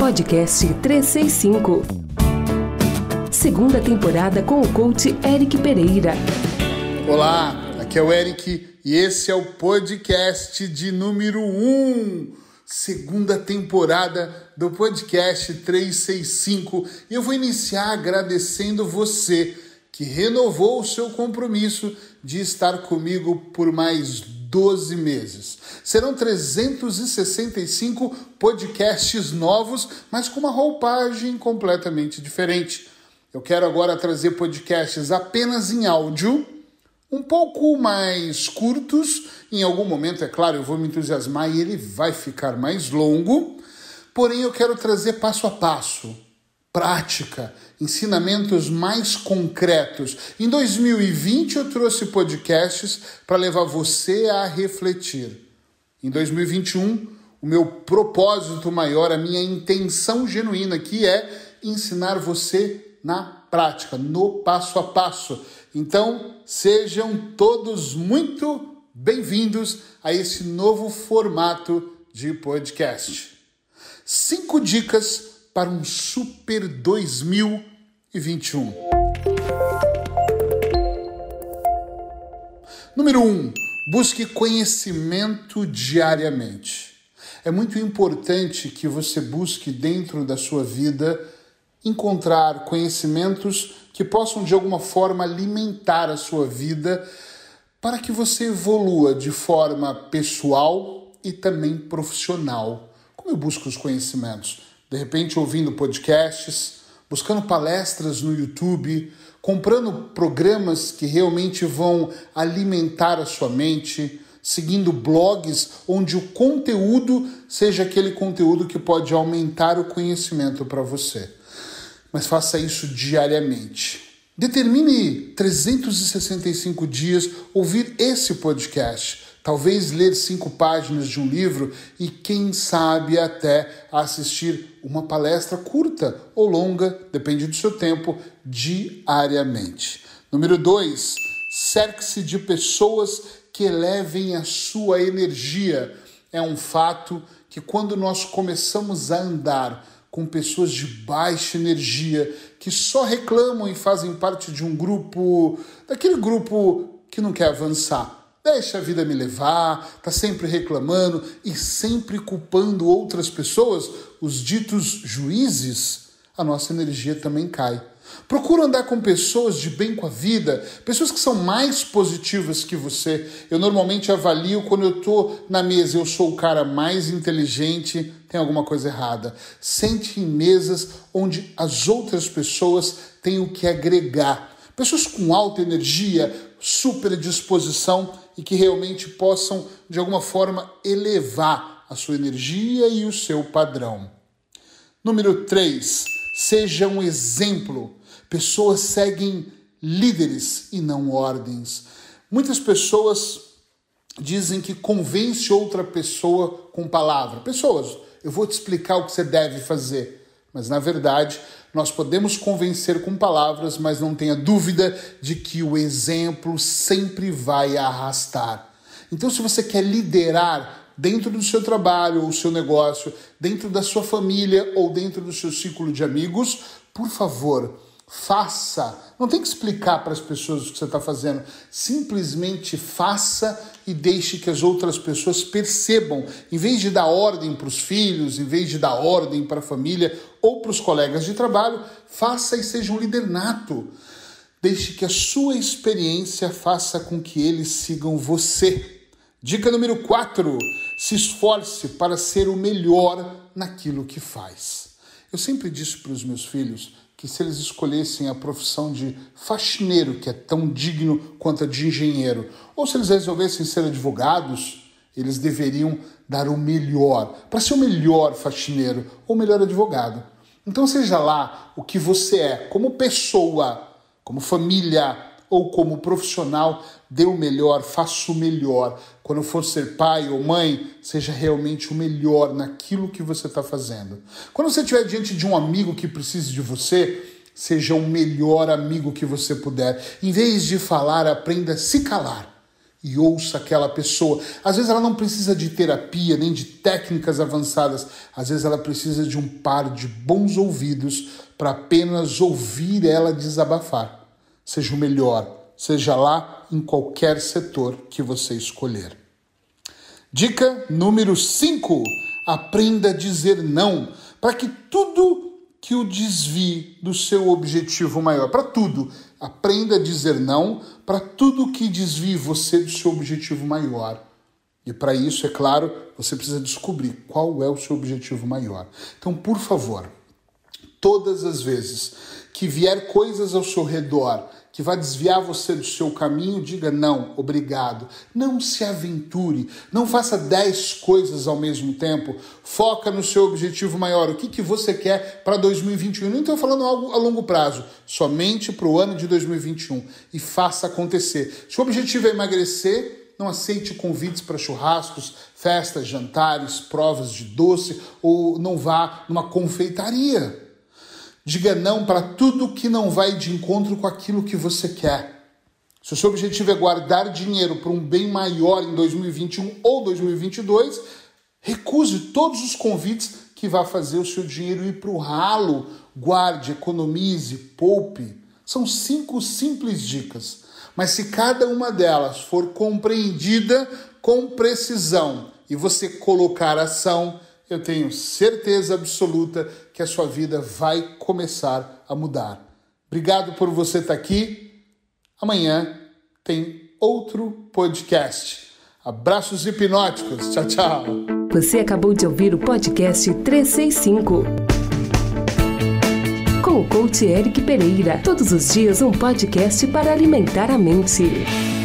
Podcast 365. Segunda temporada com o coach Eric Pereira. Olá, aqui é o Eric e esse é o podcast de número 1. Um, segunda temporada do podcast 365. E eu vou iniciar agradecendo você que renovou o seu compromisso de estar comigo por mais 12 meses. Serão 365 podcasts novos, mas com uma roupagem completamente diferente. Eu quero agora trazer podcasts apenas em áudio, um pouco mais curtos. Em algum momento, é claro, eu vou me entusiasmar e ele vai ficar mais longo. Porém, eu quero trazer passo a passo, prática, ensinamentos mais concretos. Em 2020 eu trouxe podcasts para levar você a refletir. Em 2021, o meu propósito maior, a minha intenção genuína aqui é ensinar você na prática, no passo a passo. Então, sejam todos muito bem-vindos a esse novo formato de podcast. Cinco dicas para um super 2021. Número 1. Um, busque conhecimento diariamente. É muito importante que você busque dentro da sua vida encontrar conhecimentos que possam de alguma forma alimentar a sua vida para que você evolua de forma pessoal e também profissional. Como eu busco os conhecimentos? De repente, ouvindo podcasts, buscando palestras no YouTube, comprando programas que realmente vão alimentar a sua mente, seguindo blogs onde o conteúdo seja aquele conteúdo que pode aumentar o conhecimento para você mas faça isso diariamente. Determine 365 dias ouvir esse podcast, talvez ler cinco páginas de um livro e, quem sabe, até assistir uma palestra curta ou longa, depende do seu tempo, diariamente. Número 2. Cerque-se de pessoas que elevem a sua energia. É um fato que, quando nós começamos a andar com pessoas de baixa energia que só reclamam e fazem parte de um grupo, daquele grupo que não quer avançar. Deixa a vida me levar, tá sempre reclamando e sempre culpando outras pessoas, os ditos juízes, a nossa energia também cai. Procura andar com pessoas de bem com a vida, pessoas que são mais positivas que você. Eu normalmente avalio quando eu estou na mesa, eu sou o cara mais inteligente, tem alguma coisa errada. Sente em mesas onde as outras pessoas têm o que agregar. Pessoas com alta energia, super disposição e que realmente possam, de alguma forma, elevar a sua energia e o seu padrão. Número 3. Seja um exemplo Pessoas seguem líderes e não ordens. Muitas pessoas dizem que convence outra pessoa com palavra. Pessoas, eu vou te explicar o que você deve fazer. Mas na verdade, nós podemos convencer com palavras, mas não tenha dúvida de que o exemplo sempre vai arrastar. Então, se você quer liderar dentro do seu trabalho ou seu negócio, dentro da sua família ou dentro do seu círculo de amigos, por favor, Faça. Não tem que explicar para as pessoas o que você está fazendo. Simplesmente faça e deixe que as outras pessoas percebam. Em vez de dar ordem para os filhos, em vez de dar ordem para a família ou para os colegas de trabalho, faça e seja um líder nato. Deixe que a sua experiência faça com que eles sigam você. Dica número 4: se esforce para ser o melhor naquilo que faz. Eu sempre disse para os meus filhos que se eles escolhessem a profissão de faxineiro, que é tão digno quanto a de engenheiro, ou se eles resolvessem ser advogados, eles deveriam dar o melhor, para ser o melhor faxineiro ou melhor advogado. Então, seja lá o que você é, como pessoa, como família, ou como profissional, dê o melhor, faça o melhor. Quando for ser pai ou mãe, seja realmente o melhor naquilo que você está fazendo. Quando você estiver diante de um amigo que precise de você, seja o melhor amigo que você puder. Em vez de falar, aprenda a se calar. e ouça aquela pessoa. Às vezes ela não precisa de terapia nem de técnicas avançadas, às vezes ela precisa de um par de bons ouvidos para apenas ouvir ela desabafar. Seja o melhor, seja lá em qualquer setor que você escolher. Dica número 5: aprenda a dizer não para que tudo que o desvie do seu objetivo maior. Para tudo. Aprenda a dizer não para tudo que desvie você do seu objetivo maior. E para isso, é claro, você precisa descobrir qual é o seu objetivo maior. Então, por favor, todas as vezes que vier coisas ao seu redor que vai desviar você do seu caminho, diga não, obrigado. Não se aventure, não faça dez coisas ao mesmo tempo. Foca no seu objetivo maior. O que, que você quer para 2021? Não estou falando algo a longo prazo, somente para o ano de 2021. E faça acontecer. Se o objetivo é emagrecer, não aceite convites para churrascos, festas, jantares, provas de doce ou não vá numa confeitaria. Diga não para tudo que não vai de encontro com aquilo que você quer. Se o seu objetivo é guardar dinheiro para um bem maior em 2021 ou 2022, recuse todos os convites que vá fazer o seu dinheiro ir para o ralo. Guarde, economize, poupe. São cinco simples dicas. Mas se cada uma delas for compreendida com precisão e você colocar ação, eu tenho certeza absoluta que a sua vida vai começar a mudar. Obrigado por você estar aqui. Amanhã tem outro podcast. Abraços hipnóticos. Tchau, tchau. Você acabou de ouvir o podcast 365. Com o coach Eric Pereira. Todos os dias um podcast para alimentar a mente.